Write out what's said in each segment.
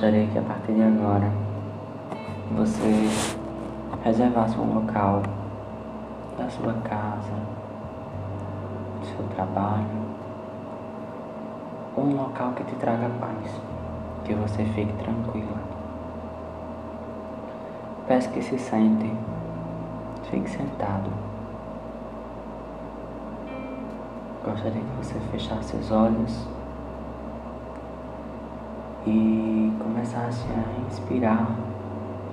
gostaria que a partir de agora você reservasse um local da sua casa, do seu trabalho, um local que te traga paz, que você fique tranquila. Peço que se sente, fique sentado. Gostaria que você fechasse os olhos e começasse a inspirar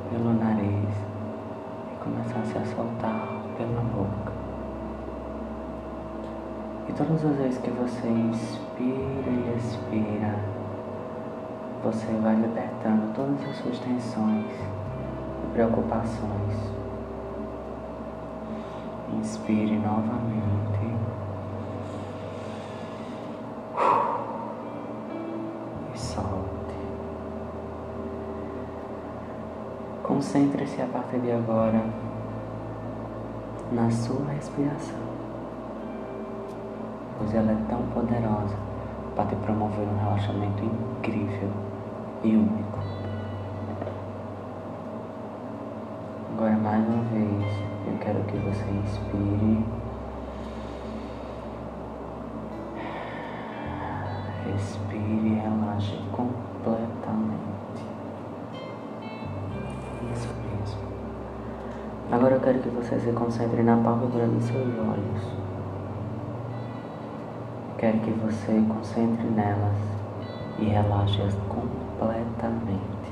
pelo nariz e começasse a soltar pela boca. E todas as vezes que você inspira e expira, você vai libertando todas as suas tensões e preocupações. Inspire novamente. Concentre-se a partir de agora na sua respiração, pois ela é tão poderosa para te promover um relaxamento incrível e único. Agora, mais uma vez, eu quero que você inspire. Respire e relaxe completamente. Mesmo. Agora eu quero que você se concentre na pálpebra dos seus olhos. Quero que você concentre nelas e relaxe-as completamente.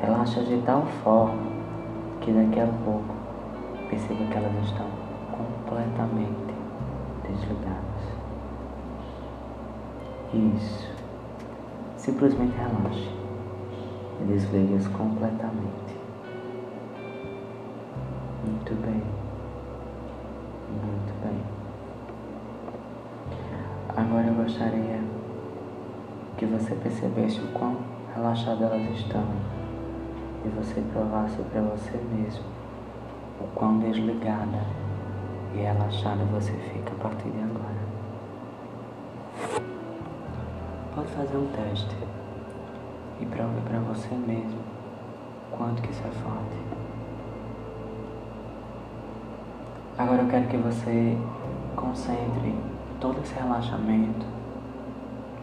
Relaxa de tal forma que daqui a pouco perceba que elas estão completamente desligadas. Isso. Simplesmente relaxe desligue-as completamente. Muito bem. Muito bem. Agora eu gostaria que você percebesse o quão relaxadas elas estão e você provasse para você mesmo o quão desligada e relaxada você fica a partir de agora. Pode fazer um teste e prove para você mesmo quanto que isso é forte. Agora eu quero que você concentre todo esse relaxamento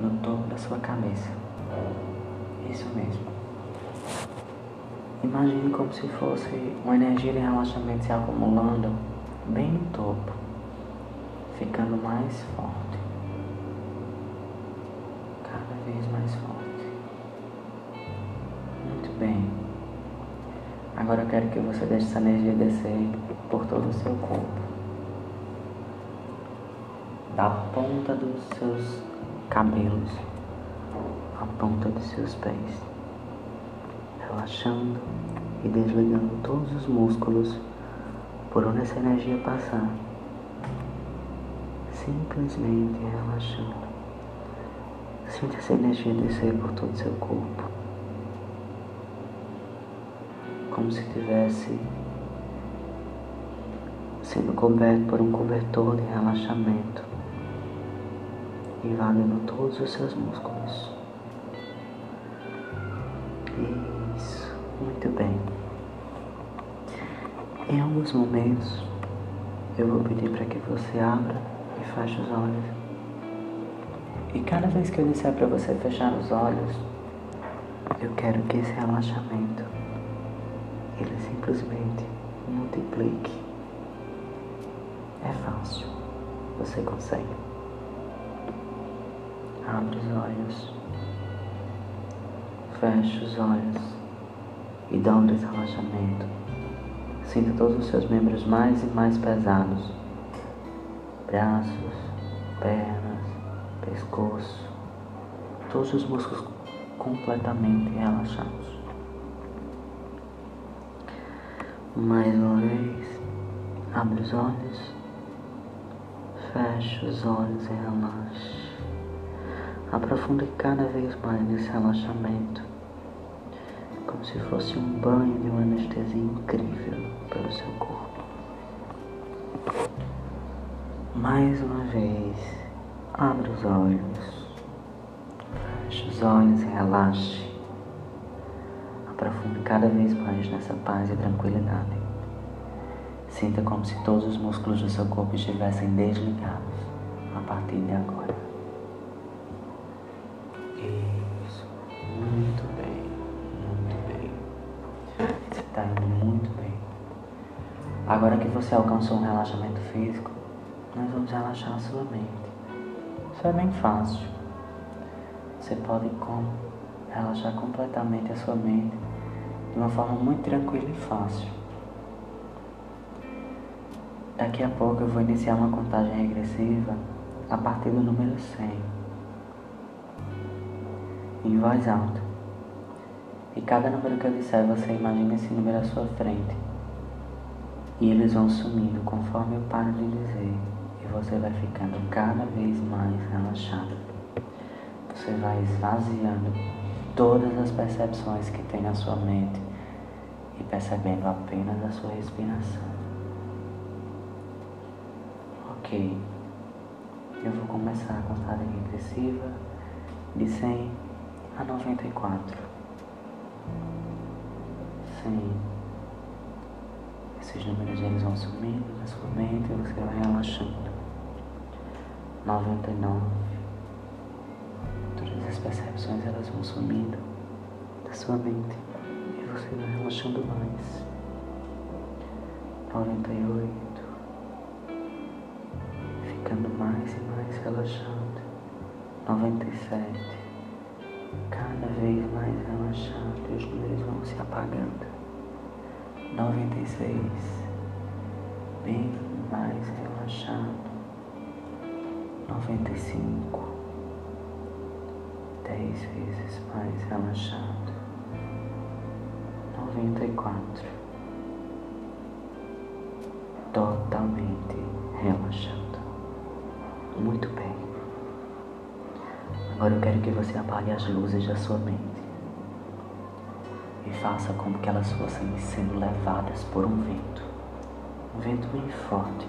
no topo da sua cabeça. Isso mesmo. Imagine como se fosse uma energia de relaxamento se acumulando bem no topo, ficando mais forte. Agora eu quero que você deixe essa energia descer por todo o seu corpo. Da ponta dos seus cabelos à ponta dos seus pés. Relaxando e desligando todos os músculos por onde essa energia passar. Simplesmente relaxando. Sinta essa energia descer por todo o seu corpo. Como se tivesse sendo coberto por um cobertor de relaxamento, invadindo todos os seus músculos. Isso, muito bem. Em alguns momentos, eu vou pedir para que você abra e feche os olhos. E cada vez que eu disser para você fechar os olhos, eu quero que esse relaxamento ele simplesmente multiplique. É fácil, você consegue. Abre os olhos, fecha os olhos e dá um relaxamento. Sinta todos os seus membros mais e mais pesados: braços, pernas, pescoço, todos os músculos completamente relaxados. Mais uma vez, abre os olhos, fecha os olhos e relaxa. Aprofunde cada vez mais nesse relaxamento, como se fosse um banho de uma anestesia incrível pelo seu corpo. Mais uma vez, abre os olhos, fecha os olhos e relaxe. Aprofunde cada vez mais nessa paz e tranquilidade. Sinta como se todos os músculos do seu corpo estivessem desligados a partir de agora. Isso. Muito bem. Muito bem. Você está indo muito bem. Agora que você alcançou um relaxamento físico, nós vamos relaxar a sua mente. Isso é bem fácil. Você pode como relaxar completamente a sua mente de uma forma muito tranquila e fácil. Daqui a pouco eu vou iniciar uma contagem regressiva a partir do número 100, em voz alta. E cada número que eu disser, você imagina esse número à sua frente. E eles vão sumindo conforme eu paro de dizer. E você vai ficando cada vez mais relaxado. Você vai esvaziando todas as percepções que tem na sua mente e percebendo apenas a sua respiração. Ok. Eu vou começar a contagem regressiva de 100 a 94. 100. Esses números eles vão sumindo na sua mente e você vai relaxando. 99. Todas as percepções elas vão sumindo da sua mente você vai relaxando mais. 98. Ficando mais e mais relaxado. 97. Cada vez mais relaxado e os números vão se apagando. 96. Bem mais relaxado. 95 dez vezes mais relaxado. Noventa e quatro, totalmente relaxado. Muito bem. Agora eu quero que você apague as luzes da sua mente e faça como que elas fossem sendo levadas por um vento, um vento bem forte.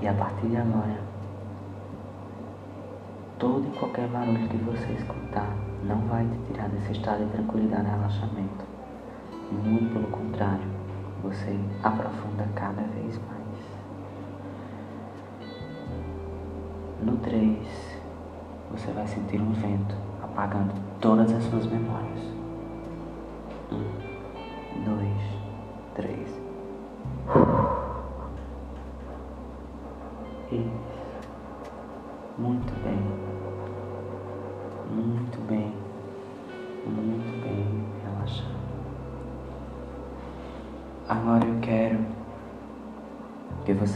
E a partir de agora, todo e qualquer barulho que você escutar não vai te tirar desse estado de tranquilidade e relaxamento. Muito pelo contrário, você aprofunda cada vez mais. No 3, você vai sentir um vento apagando todas as suas memórias.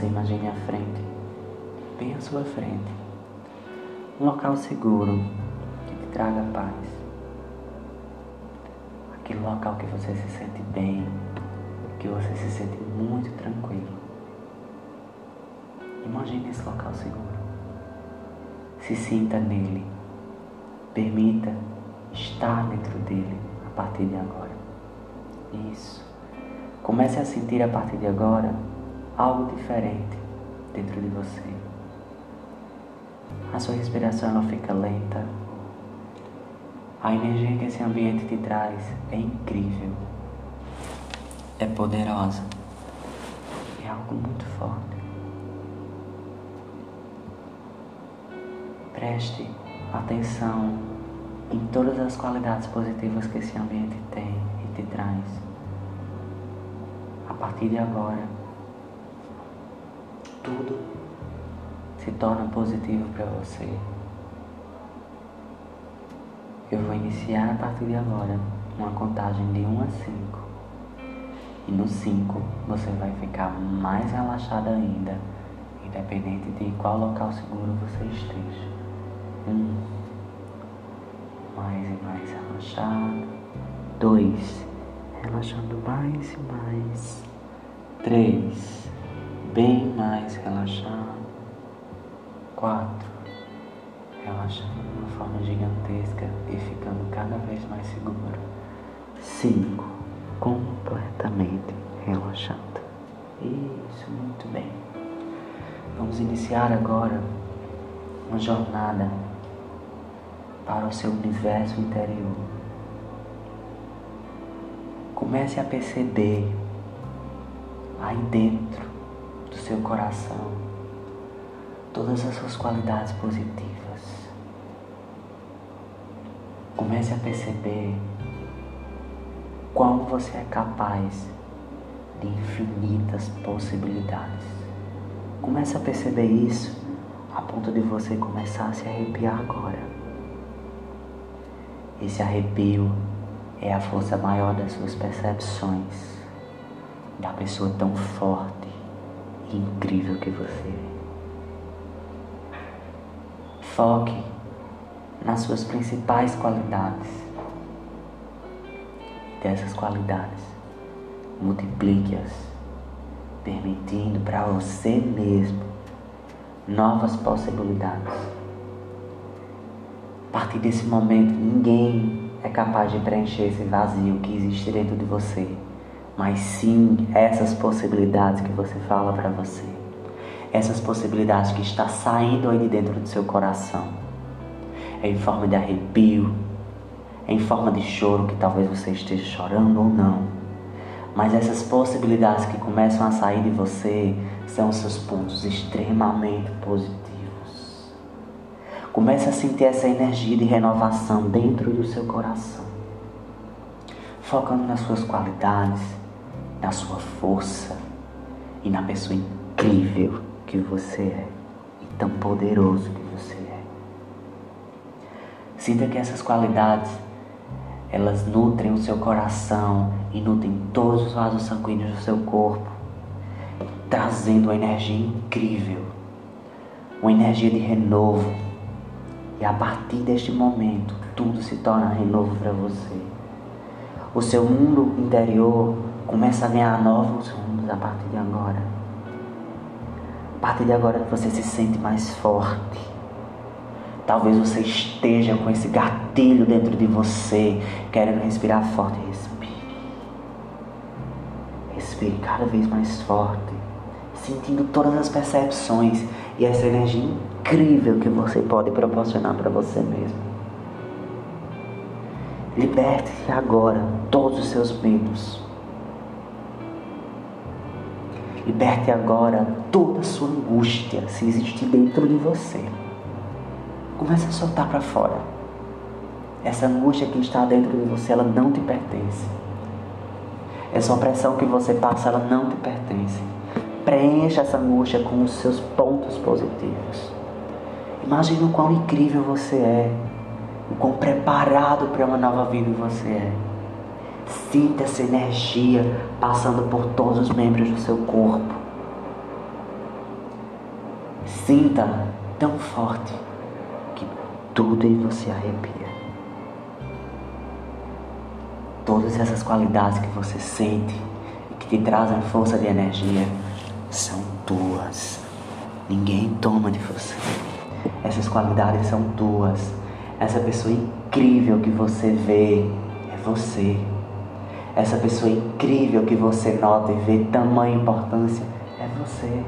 Você imagine à frente, bem à sua frente, um local seguro que te traga paz. Aquele local que você se sente bem, que você se sente muito tranquilo. Imagine esse local seguro. Se sinta nele. Permita estar dentro dele a partir de agora. Isso. Comece a sentir a partir de agora algo diferente dentro de você. A sua respiração ela fica lenta. A energia que esse ambiente te traz é incrível. É poderosa. É algo muito forte. Preste atenção em todas as qualidades positivas que esse ambiente tem e te traz. A partir de agora, tudo se torna positivo para você. Eu vou iniciar a partir de agora uma contagem de 1 a 5. E no 5 você vai ficar mais relaxado ainda, independente de qual local seguro você esteja. Um, mais e mais relaxado. Dois, relaxando mais e mais. Três, bem mais relaxado. Quatro, relaxando de uma forma gigantesca e ficando cada vez mais seguro. Cinco, completamente relaxado. Isso, muito bem. Vamos iniciar agora uma jornada para o seu universo interior. Comece a perceber aí dentro seu coração todas as suas qualidades positivas. Comece a perceber como você é capaz de infinitas possibilidades. Comece a perceber isso a ponto de você começar a se arrepiar agora. Esse arrepio é a força maior das suas percepções, da pessoa tão forte incrível que você é. Foque nas suas principais qualidades. Dessas qualidades, multiplique-as, permitindo para você mesmo novas possibilidades. A partir desse momento, ninguém é capaz de preencher esse vazio que existe dentro de você, mas sim essas possibilidades que você fala para você, essas possibilidades que está saindo aí de dentro do seu coração, é em forma de arrepio, é em forma de choro que talvez você esteja chorando ou não, mas essas possibilidades que começam a sair de você são os seus pontos extremamente positivos. Comece a sentir essa energia de renovação dentro do seu coração, focando nas suas qualidades, na sua força e na pessoa incrível que você é e tão poderoso que você é. Sinta que essas qualidades elas nutrem o seu coração e nutrem todos os vasos sanguíneos do seu corpo, trazendo uma energia incrível, uma energia de renovo. E a partir deste momento, tudo se torna renovo para você. O seu mundo interior começa a ganhar novos rumos a partir de agora. A partir de agora você se sente mais forte Talvez você esteja com esse gatilho dentro de você, querendo respirar forte. Respire. Respire cada vez mais forte, sentindo todas as percepções e essa energia incrível que você pode proporcionar para você mesmo. Liberte-se agora todos os seus medos. Liberte agora toda a sua angústia, se existe dentro de você. Comece a soltar para fora. Essa angústia que está dentro de você, ela não te pertence. Essa opressão que você passa, ela não te pertence. Preencha essa angústia com os seus pontos positivos. Imagine o quão incrível você é, o quão preparado para uma nova vida você é. Sinta essa energia passando por todos os membros do seu corpo. Sinta tão forte tudo em você arrepia. Todas essas qualidades que você sente e que te trazem força de energia são tuas. Ninguém toma de você. Essas qualidades são tuas. Essa pessoa incrível que você vê é você. Essa pessoa incrível que você nota e vê tamanha importância é você.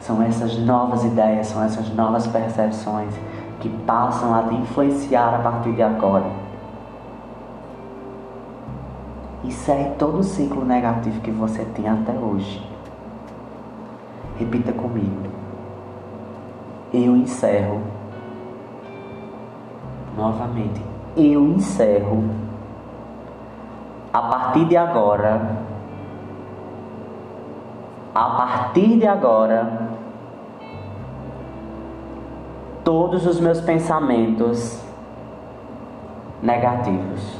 São essas novas ideias, são essas novas percepções que passam a te influenciar a partir de agora. Encerre todo o ciclo negativo que você tem até hoje. Repita comigo. Eu encerro. Novamente. Eu encerro. A partir de agora. A partir de agora todos os meus pensamentos negativos.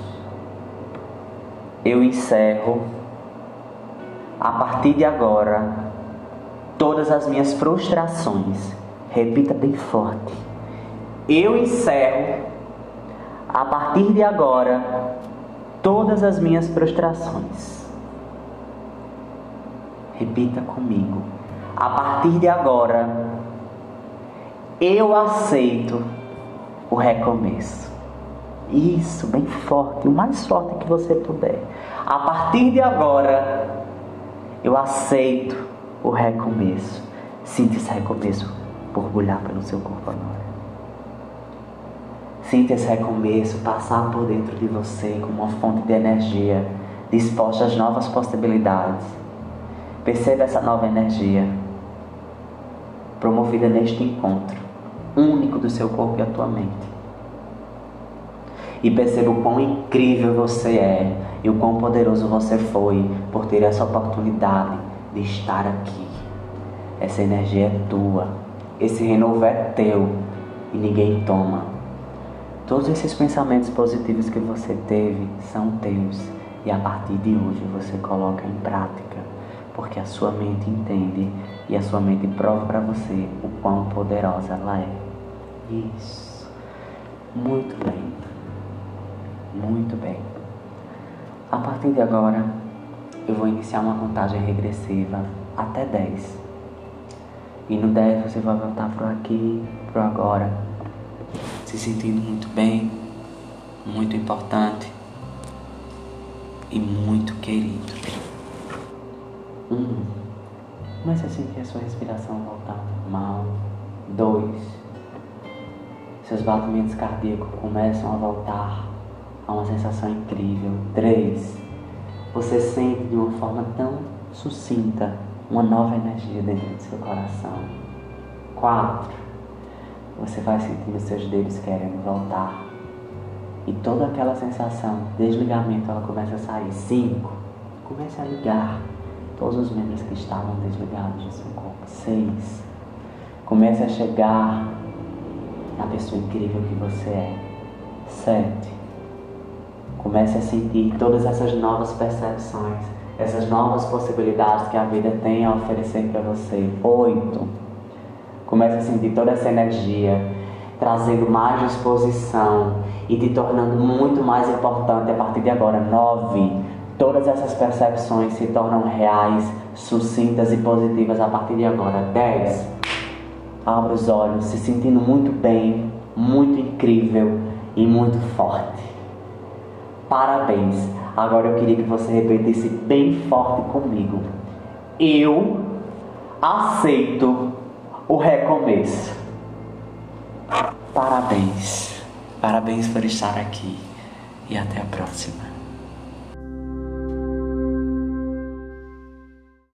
Eu encerro, a partir de agora, todas as minhas frustrações. Repita bem forte. Eu encerro, a partir de agora, todas as minhas frustrações. Repita comigo. A partir de agora, eu aceito o recomeço. Isso, bem forte, o mais forte que você puder. A partir de agora, eu aceito o recomeço. Sinta esse recomeço borbulhar pelo seu corpo agora. Sinta esse recomeço passar por dentro de você como uma fonte de energia disposta às novas possibilidades. Perceba essa nova energia promovida neste encontro único do seu corpo e a tua mente. E perceba o quão incrível você é e o quão poderoso você foi por ter essa oportunidade de estar aqui. Essa energia é tua, esse renovo é teu e ninguém toma. Todos esses pensamentos positivos que você teve são teus e a partir de hoje você coloca em prática, porque a sua mente entende e a sua mente prova para você o quão poderosa ela é. Isso. Muito bem. Muito bem. A partir de agora, eu vou iniciar uma contagem regressiva até 10. E no 10 você vai voltar pro aqui, pro agora, se sentindo muito bem, muito importante e muito querido. Um. Comece a sentir a sua respiração voltar normal. Dois. Seus batimentos cardíacos começam a voltar a uma sensação incrível. Três. Você sente de uma forma tão sucinta uma nova energia dentro do seu coração. Quatro. Você vai sentindo seus dedos querendo voltar. E toda aquela sensação de desligamento ela começa a sair. Cinco. Comece a ligar todos os membros que estavam desligados do seu corpo. Seis. Comece a chegar na pessoa incrível que você é. Sete. Comece a sentir todas essas novas percepções, essas novas possibilidades que a vida tem a oferecer para você. Oito. Comece a sentir toda essa energia, trazendo mais disposição e te tornando muito mais importante a partir de agora. Nove. Todas essas percepções se tornam reais, sucintas e positivas a partir de agora. Dez. Abra os olhos, se sentindo muito bem, muito incrível e muito forte. Parabéns! Agora eu queria que você repetisse bem forte comigo. Eu aceito o recomeço. Parabéns! Parabéns por estar aqui e até a próxima.